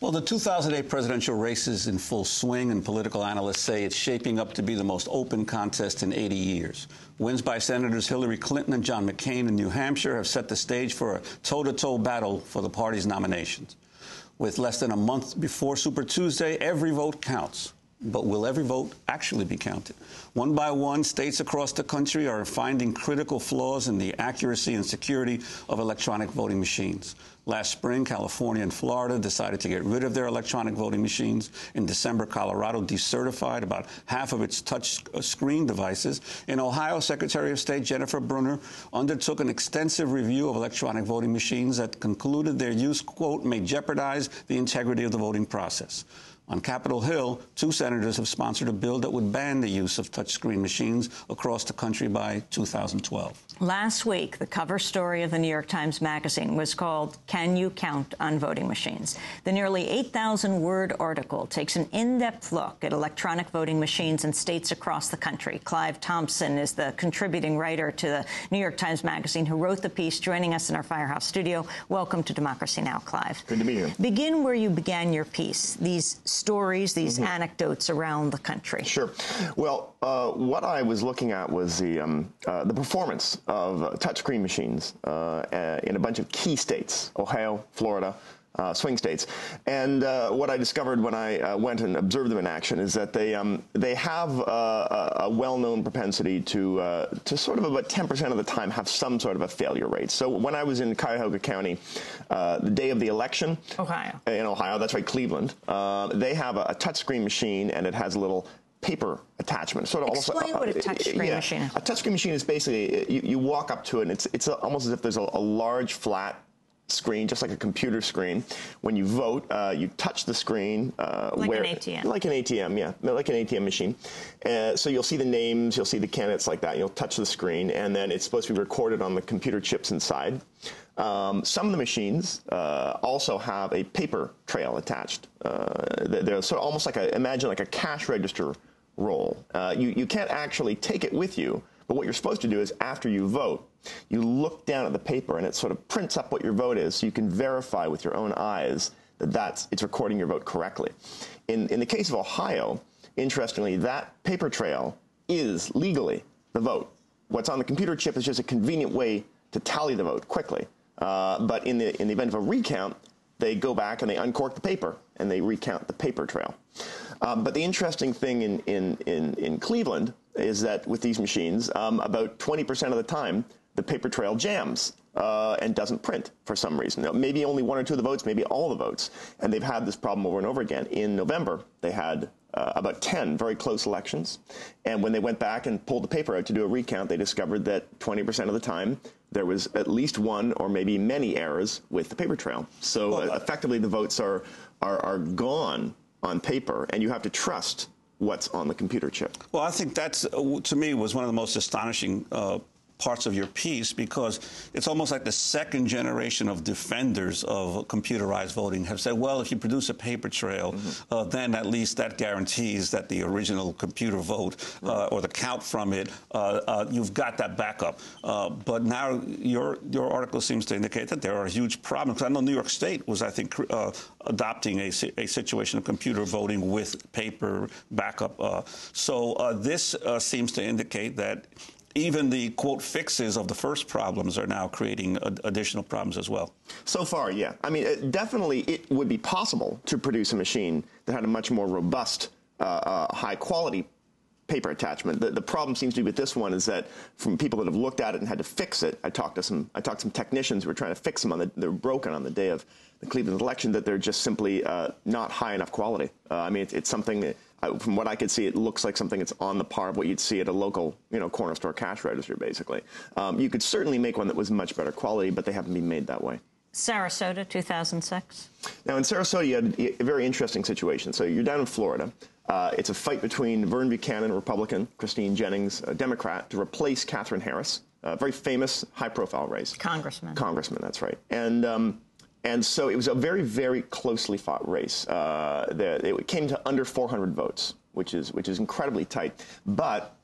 Well, the 2008 presidential race is in full swing, and political analysts say it's shaping up to be the most open contest in 80 years. Wins by Senators Hillary Clinton and John McCain in New Hampshire have set the stage for a toe to toe battle for the party's nominations. With less than a month before Super Tuesday, every vote counts. But will every vote actually be counted? One by one, states across the country are finding critical flaws in the accuracy and security of electronic voting machines. Last spring, California and Florida decided to get rid of their electronic voting machines. In December, Colorado decertified about half of its touch uh, screen devices. In Ohio, Secretary of State Jennifer Brunner undertook an extensive review of electronic voting machines that concluded their use, quote, may jeopardize the integrity of the voting process. On Capitol Hill, two senators have sponsored a bill that would ban the use of touchscreen machines across the country by 2012. Last week, the cover story of the New York Times Magazine was called Can You Count on Voting Machines? The nearly 8,000 word article takes an in depth look at electronic voting machines in states across the country. Clive Thompson is the contributing writer to the New York Times Magazine who wrote the piece, joining us in our Firehouse studio. Welcome to Democracy Now!, Clive. Good to be here. Begin where you began your piece. These stories, these mm -hmm. anecdotes around the country? Sure. Well, uh, what I was looking at was the um, uh, the performance of touchscreen machines uh, in a bunch of key states: Ohio, Florida, uh, swing states. And uh, what I discovered when I uh, went and observed them in action is that they um, they have uh, a, a well-known propensity to uh, to sort of about 10% of the time have some sort of a failure rate. So when I was in Cuyahoga County, uh, the day of the election, Ohio, in Ohio, that's right, Cleveland, they have a, a touchscreen machine and it has a little paper attachment. Sort of Explain almost, what a touchscreen yeah, machine is. A touchscreen machine is basically you, you, walk up to it and it's it's almost as if there's a, a large flat screen, just like a computer screen. When you vote, uh, you touch the screen. Uh, like where, an ATM. Like an ATM, yeah, like an ATM machine. Uh, so you'll see the names, you'll see the candidates like that. You'll touch the screen, and then it's supposed to be recorded on the computer chips inside. Um, some of the machines uh, also have a paper trail attached. Uh, they're sort of almost like a imagine like a cash register Uh, you you can't actually take it with you, but what you're supposed to do is after you vote you look down at the paper and it sort of prints up what your vote is so you can verify with your own eyes that that's, it's recording your vote correctly. In, in the case of Ohio, interestingly, that paper trail is legally the vote. What's on the computer chip is just a convenient way to tally the vote quickly. Uh, but in the, in the event of a recount, they go back and they uncork the paper and they recount the paper trail. Um, but the interesting thing in, in, in, in, Cleveland is that with these machines, um, about 20% of the time, the paper trail jams uh, and doesn't print for some reason. Now, maybe only one or two of the votes, maybe all the votes. And they've had this problem over and over again. In November, they had uh, about 10 very close elections. And when they went back and pulled the paper out to do a recount, they discovered that 20% of the time there was at least one or maybe many errors with the paper trail. So well, uh, effectively, the votes are, are, are gone on paper, and you have to trust what's on the computer chip. Well, I think that's, uh, to me, was one of the most astonishing uh, parts of your piece because it's almost like the second generation of defenders of computerized voting have said, well, if you produce a paper trail, mm -hmm. uh, then at least that guarantees that the original computer vote uh, right. or the count from it, uh, uh you've got that backup. Uh, but now your your article seems to indicate that there are huge problems. I know New York State was, I think, uh, adopting a, a situation of computer voting with paper backup. so this seems to indicate that even the quote fixes of the first problems are now creating additional problems as well. So far, yeah. I mean, it, definitely it would be possible to produce a machine that had a much more robust, uh, uh, high quality paper attachment. The, the, problem seems to be with this one is that from people that have looked at it and had to fix it, I talked to some, I talked to some technicians who were trying to fix them on the, they're broken on the day of the Cleveland election, that they're just simply uh, not high enough quality. Uh, I mean, it's, it's something that from what I could see, it looks like something that's on the par of what you'd see at a local, you know, corner store cash register, basically. Um, you could certainly make one that was much better quality, but they haven't been made that way. Sarasota, 2006. Now, in Sarasota, you had a very interesting situation. So you're down in Florida. Uh, it's a fight between Vern Buchanan, Republican, Christine Jennings, a Democrat, to replace Katherine Harris, a very famous, high-profile race. Congressman. Congressman, that's right. And um, and so it was a very, very closely fought race. Uh, the, it came to under 400 votes, which is which is incredibly tight. But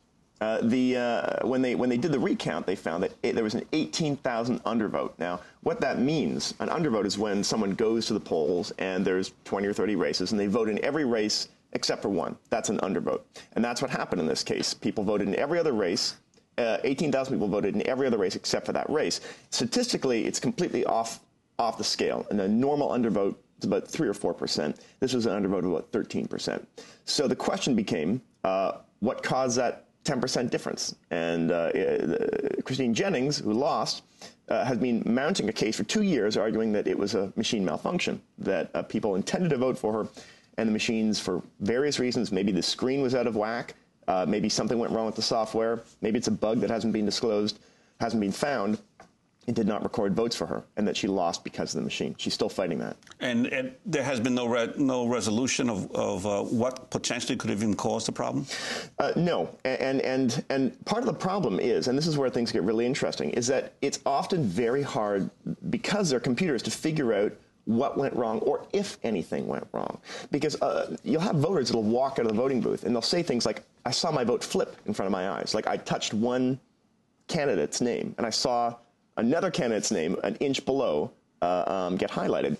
Uh, the uh, when they when they did the recount, they found that it, there was an 18,000 undervote. Now, what that means, an undervote is when someone goes to the polls and there's 20 or 30 races, and they vote in every race except for one. That's an undervote, and that's what happened in this case. People voted in every other race. Uh, 18,000 people voted in every other race except for that race. Statistically, it's completely off off the scale, and a normal undervote is about three or four percent. This was an undervote of about 13 percent. So the question became, uh, what caused that 10% difference. And uh, uh, Christine Jennings, who lost, uh, has been mounting a case for two years arguing that it was a machine malfunction, that uh, people intended to vote for her, and the machines, for various reasons, maybe the screen was out of whack, uh, maybe something went wrong with the software, maybe it's a bug that hasn't been disclosed, hasn't been found, did not record votes for her, and that she lost because of the machine. She's still fighting that. And, and there has been no re no resolution of, of uh, what potentially could have even caused the problem. Uh, no, and and and part of the problem is, and this is where things get really interesting, is that it's often very hard because they're computers to figure out what went wrong or if anything went wrong. Because uh, you'll have voters that'll walk out of the voting booth and they'll say things like, "I saw my vote flip in front of my eyes. Like I touched one candidate's name and I saw." Another candidate's name an inch below uh, um, get highlighted.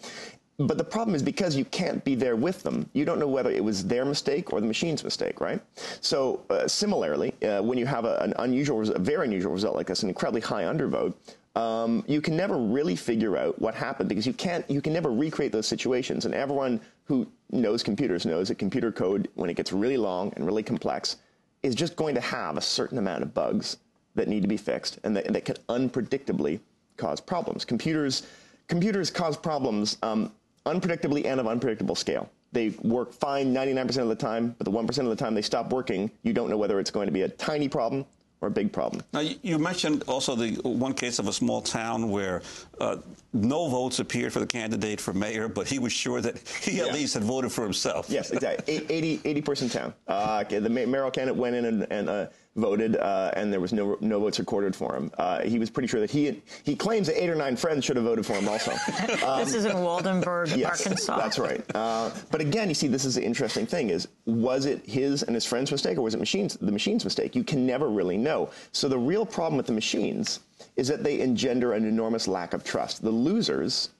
But the problem is because you can't be there with them, you don't know whether it was their mistake or the machine's mistake, right? So uh, similarly, uh, when you have a, an unusual, a very unusual result like this, an incredibly high undervote, um, you can never really figure out what happened because you can't, you can never recreate those situations. And everyone who knows computers knows that computer code, when it gets really long and really complex, is just going to have a certain amount of bugs that need to be fixed and that, that can unpredictably cause problems. Computers, computers cause problems um, unpredictably and of unpredictable scale. They work fine 99% of the time, but the 1% of the time they stop working, you don't know whether it's going to be a tiny problem or a big problem. Now, you mentioned also the one case of a small town where uh, no votes appeared for the candidate for mayor, but he was sure that he at least had voted for himself. Yes, exactly. 80, 80 person town. Uh, the mayoral candidate went in and, and uh, voted, uh, and there was no no votes recorded for him. Uh, he was pretty sure that he he claims that eight or nine friends should have voted for him also. Um, this is in Waldenburg, yes, Arkansas. That's right. Uh, but again, you see, this is the interesting thing: is was it his and his friend's mistake, or was it machines the machine's mistake? You can never really know. So the real problem with the machines is that they engender an enormous lack of trust. The losers.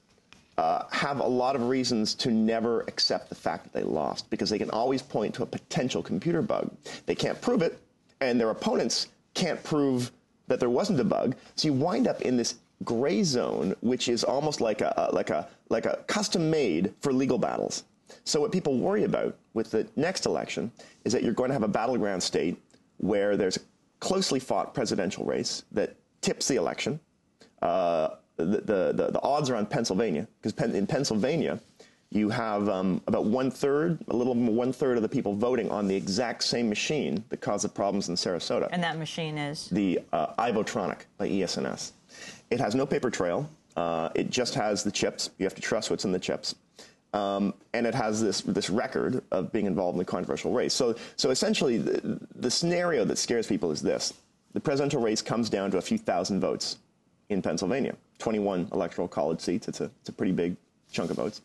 Uh, have a lot of reasons to never accept the fact that they lost because they can always point to a potential computer bug. They can't prove it, and their opponents can't prove that there wasn't a bug. So you wind up in this gray zone, which is almost like a, like a like a custom made for legal battles. So what people worry about with the next election is that you're going to have a battleground state where there's a closely fought presidential race that tips the election. Uh, the, the, the, the odds are on Pennsylvania because in Pennsylvania you have um, about one third, a little more one third of the people voting on the exact same machine that caused the problems in Sarasota. And that machine is? The uh, Ivotronic by ES&S. It has no paper trail. Uh, it just has the chips. You have to trust what's in the chips. Um, and it has this this record of being involved in the controversial race. So, so essentially, the, the scenario that scares people is this: the presidential race comes down to a few thousand votes in Pennsylvania, 21 electoral college seats. It's a it's a pretty big chunk of votes.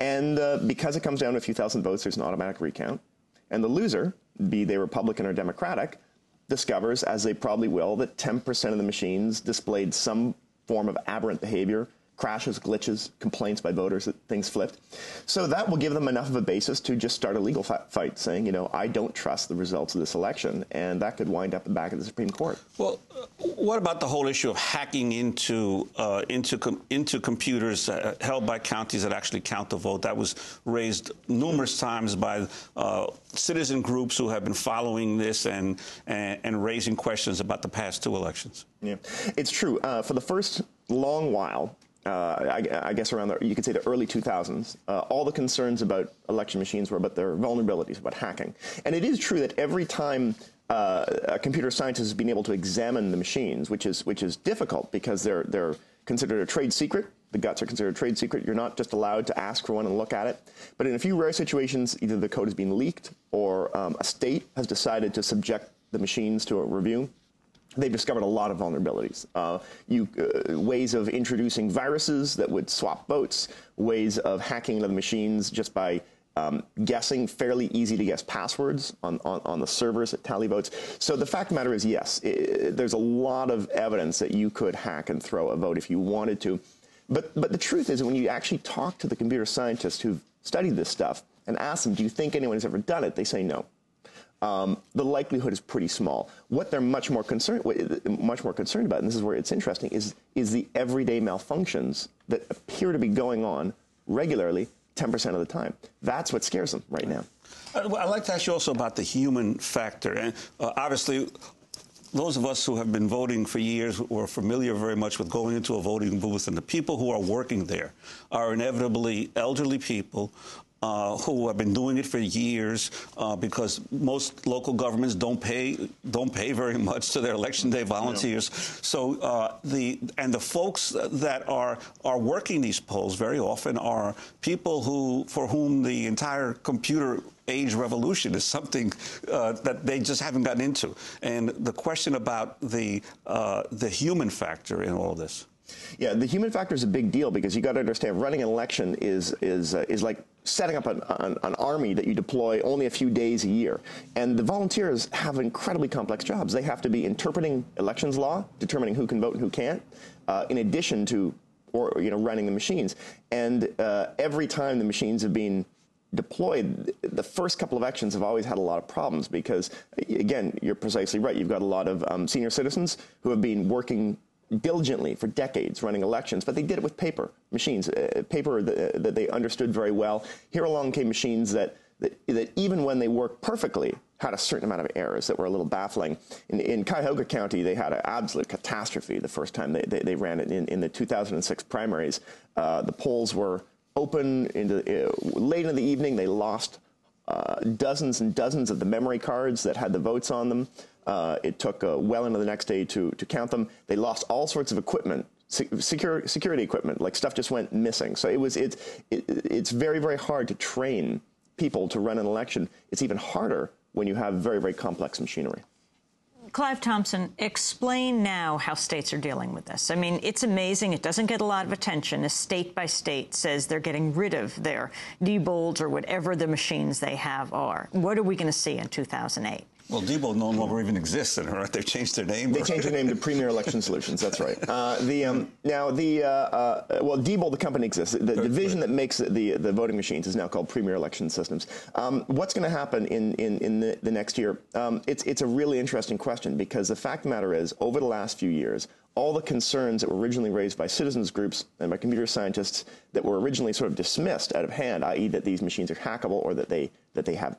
And uh, because it comes down to a few thousand votes, there's an automatic recount. And the loser, be they Republican or Democratic, discovers, as they probably will, that 10% of the machines displayed some form of aberrant behavior crashes, glitches, complaints by voters that things flipped. So that will give them enough of a basis to just start a legal fight saying, you know, I don't trust the results of this election. And that could wind up the back of the Supreme Court. Well, uh, what about the whole issue of hacking into, uh, into, com into computers uh, held by counties that actually count the vote? That was raised numerous times by uh, citizen groups who have been following this and, and, and, raising questions about the past two elections. Yeah, it's true. Uh, for the first long while, I, I, guess around the, you could say the early 2000s, uh, all the concerns about election machines were about their vulnerabilities, about hacking. And it is true that every time uh, a computer scientist has been able to examine the machines, which is which is difficult because they're they're considered a trade secret. The guts are considered a trade secret. You're not just allowed to ask for one and look at it. But in a few rare situations, either the code has been leaked or um, a state has decided to subject the machines to a review they've discovered a lot of vulnerabilities. Uh, you, uh, ways of introducing viruses that would swap votes, ways of hacking into the machines just by um, guessing fairly easy to guess passwords on, on, on, the servers that tally votes. So the fact of the matter is, yes, it, there's a lot of evidence that you could hack and throw a vote if you wanted to. But, but the truth is, when you actually talk to the computer scientists who've studied this stuff and ask them, do you think anyone has ever done it? They say no. Um, the likelihood is pretty small. What they're much more concerned, much more concerned about, and this is where it's interesting, is is the everyday malfunctions that appear to be going on regularly 10% of the time. That's what scares them right now. Uh, I'd like to ask you also about the human factor. And uh, obviously, those of us who have been voting for years are familiar very much with going into a voting booth, and the people who are working there are inevitably elderly people uh, who have been doing it for years uh, because most local governments don't pay don't pay very much to their election day volunteers. So uh, the and the folks that are are working these polls very often are people who for whom the entire computer age revolution is something uh, that they just haven't gotten into. And the question about the uh, the human factor in all of this. Yeah, the human factor is a big deal because you got to understand running an election is is uh, is like setting up an, an, an, army that you deploy only a few days a year. And the volunteers have incredibly complex jobs. They have to be interpreting elections law, determining who can vote and who can't, uh, in addition to or you know running the machines. And uh, every time the machines have been deployed, the first couple of elections have always had a lot of problems because, again, you're precisely right. You've got a lot of um, senior citizens who have been working diligently for decades running elections, but they did it with paper machines, uh, paper that, uh, that, they understood very well. Here along came machines that, that, that, even when they worked perfectly, had a certain amount of errors that were a little baffling. In, in Cuyahoga County, they had an absolute catastrophe the first time they, they, they ran it in, in the 2006 primaries. Uh, the polls were open into, uh, late in the evening. They lost uh, dozens and dozens of the memory cards that had the votes on them. Uh, it took uh, well into the next day to, to count them. They lost all sorts of equipment, secure, security equipment, like stuff just went missing. So it was it, it, it's very very hard to train people to run an election. It's even harder when you have very very complex machinery. Clive Thompson, explain now how states are dealing with this. I mean, it's amazing. It doesn't get a lot of attention as state by state says they're getting rid of their Diebold or whatever the machines they have are. What are we going to see in 2008? Well, Diebold no longer even exists, and right? They've changed their name. They changed their name to Premier Election Solutions. That's right. Uh, the um, now the uh, uh, well, Diebold, the company exists. The division right. that makes the the voting machines is now called Premier Election Systems. Um, what's going to happen in in, in the, the next year? Um, it's it's a really interesting question because the fact of the matter is, over the last few years, all the concerns that were originally raised by citizens groups and by computer scientists that were originally sort of dismissed out of hand, i.e., that these machines are hackable or that they that they have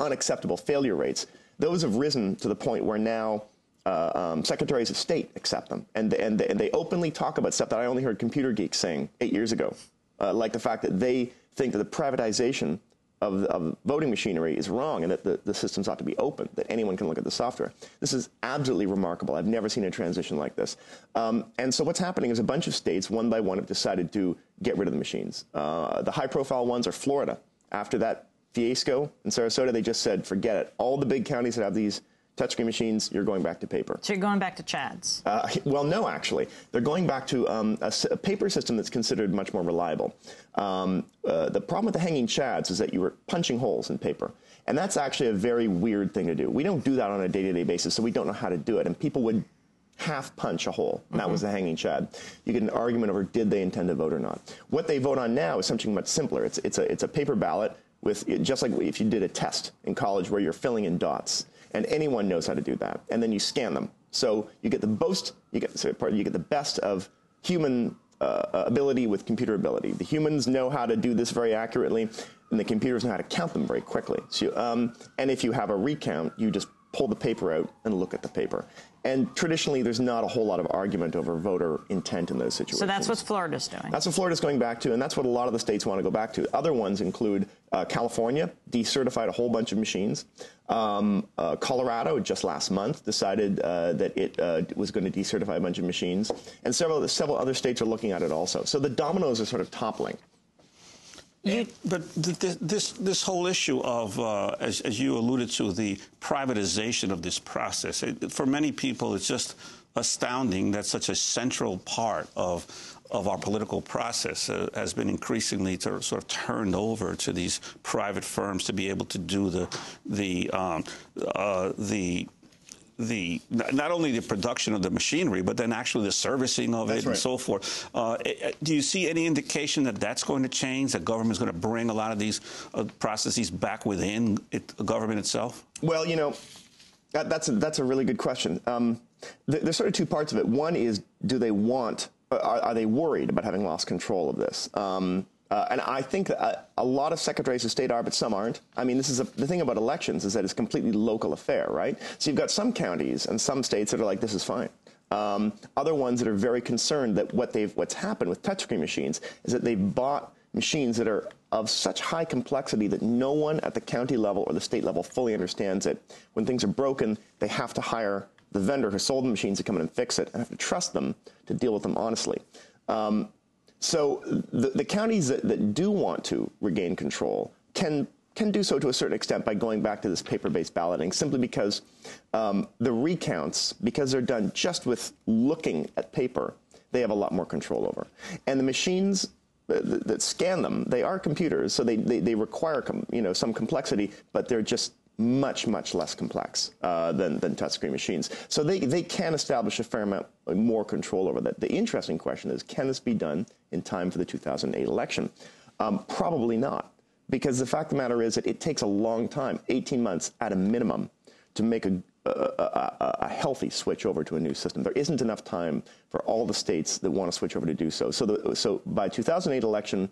unacceptable failure rates those have risen to the point where now uh, um, secretaries of state accept them, and, and, and they openly talk about stuff that I only heard computer geeks saying eight years ago, uh, like the fact that they think that the privatization of, of voting machinery is wrong and that the, the systems ought to be open, that anyone can look at the software. This is absolutely remarkable. I've never seen a transition like this. Um, and so what's happening is a bunch of states, one by one, have decided to get rid of the machines. Uh, the high-profile ones are Florida. After that fiasco in Sarasota, they just said, forget it. All the big counties that have these touchscreen machines, you're going back to paper. So you're going back to CHADS? Uh, well, no, actually. They're going back to um, a, a, paper system that's considered much more reliable. Um, uh, the problem with the hanging CHADS is that you were punching holes in paper. And that's actually a very weird thing to do. We don't do that on a day-to-day basis, so we don't know how to do it. And people would half punch a hole. And that was the hanging chad. You get an argument over did they intend to vote or not. What they vote on now is something much simpler. It's, it's, a, it's a paper ballot with just like if you did a test in college where you're filling in dots, and anyone knows how to do that, and then you scan them. So you get the most, you get sorry, pardon, you get the best of human uh, ability with computer ability. The humans know how to do this very accurately, and the computers know how to count them very quickly. So, um, and if you have a recount, you just pull the paper out and look at the paper. And traditionally, there's not a whole lot of argument over voter intent in those situations. So that's what Florida's doing. That's what Florida's going back to, and that's what a lot of the states want to go back to. Other ones include uh, California, decertified a whole bunch of machines. Um, uh, Colorado, just last month, decided uh, that it uh, was going to decertify a bunch of machines. And several, several other states are looking at it also. So the dominoes are sort of toppling. You, but th this this whole issue of, uh, as, as, you alluded to, the privatization of this process, it, for many people, it's just astounding that such a central part of of our political process uh, has been increasingly sort of turned over to these private firms to be able to do the the um, uh, the the not only the production of the machinery, but then actually the servicing of That's it right. and so forth. Uh, eh, do you see any indication that that's going to change? That government is going to bring a lot of these uh, processes back within it, government itself? Well, you know, that, that's a, that's a really good question. Um, th- there's sort of two parts of it. One is, do they want? uh, Are, are they worried about having lost control of this? Um, uh, and I think that a, a lot of secretaries of state are, but some aren't. I mean, this is a, the thing about elections is that it's a completely local affair, right? So you've got some counties and some states that are like, this is fine. Um, other ones that are very concerned that what they've what's happened with touchscreen machines is that they've bought machines that are of such high complexity that no one at the county level or the state level fully understands it. When things are broken, they have to hire the vendor who sold the machines to come in and fix it and have to trust them to deal with them honestly. Um, so the, the counties that, that do want to regain control can can do so to a certain extent by going back to this paper-based balloting, simply because um, the recounts, because they're done just with looking at paper, they have a lot more control over. And the machines that, that scan them, they are computers, so they, they, they require com, you know some complexity, but they're just much, much less complex uh, than, than touchscreen machines. So they, they can establish a fair amount more control over that. The interesting question is, can this be done in time for the 2008 election? Um, probably not, because the fact of the matter is that it takes a long time, 18 months at a minimum, to make a, a, a, a healthy switch over to a new system. There isn't enough time for all the states that want to switch over to do so. So, the, so by 2008 election,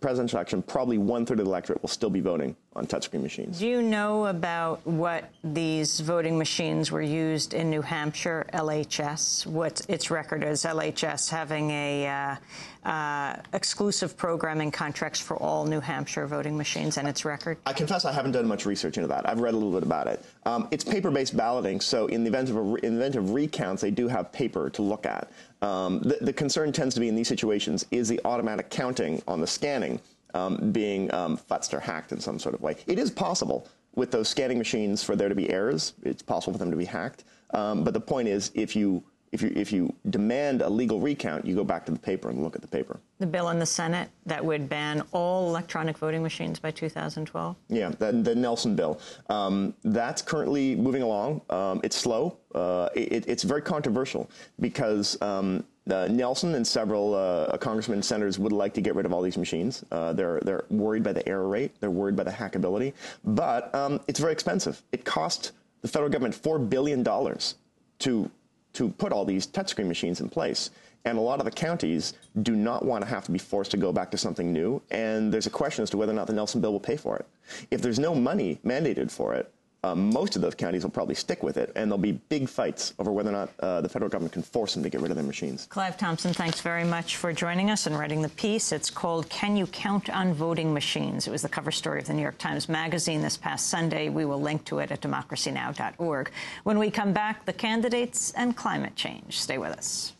presidential election, probably one third of the electorate will still be voting on touchscreen machines. Do you know about what these voting machines were used in New Hampshire, LHS? What its record is, LHS having a uh, uh, exclusive programming contracts for all New Hampshire voting machines and its record? I confess I haven't done much research into that. I've read a little bit about it. Um, it's paper-based balloting, so in the event of a, in the event of recounts, they do have paper to look at. Um, the, the concern tends to be in these situations is the automatic counting on the scanning um, being um, futzed or hacked in some sort of way. It is possible with those scanning machines for there to be errors. It's possible for them to be hacked. Um, but the point is, if you if you if you demand a legal recount, you go back to the paper and look at the paper. The bill in the Senate that would ban all electronic voting machines by 2012? Yeah, the, the Nelson bill. Um, that's currently moving along. Um, it's slow. Uh, it, it's very controversial because um, uh, Nelson and several uh, congressmen and senators would like to get rid of all these machines. Uh, they're they're worried by the error rate. They're worried by the hackability. But um, it's very expensive. It cost the federal government four billion dollars to to put all these touchscreen machines in place. And a lot of the counties do not want to have to be forced to go back to something new. And there's a question as to whether or not the Nelson bill will pay for it. If there's no money mandated for it, um, most of those counties will probably stick with it, and there'll be big fights over whether or not uh, the federal government can force them to get rid of their machines. Clive Thompson, thanks very much for joining us and writing the piece. It's called Can You Count on Voting Machines? It was the cover story of the New York Times Magazine this past Sunday. We will link to it at democracynow.org. When we come back, the candidates and climate change. Stay with us.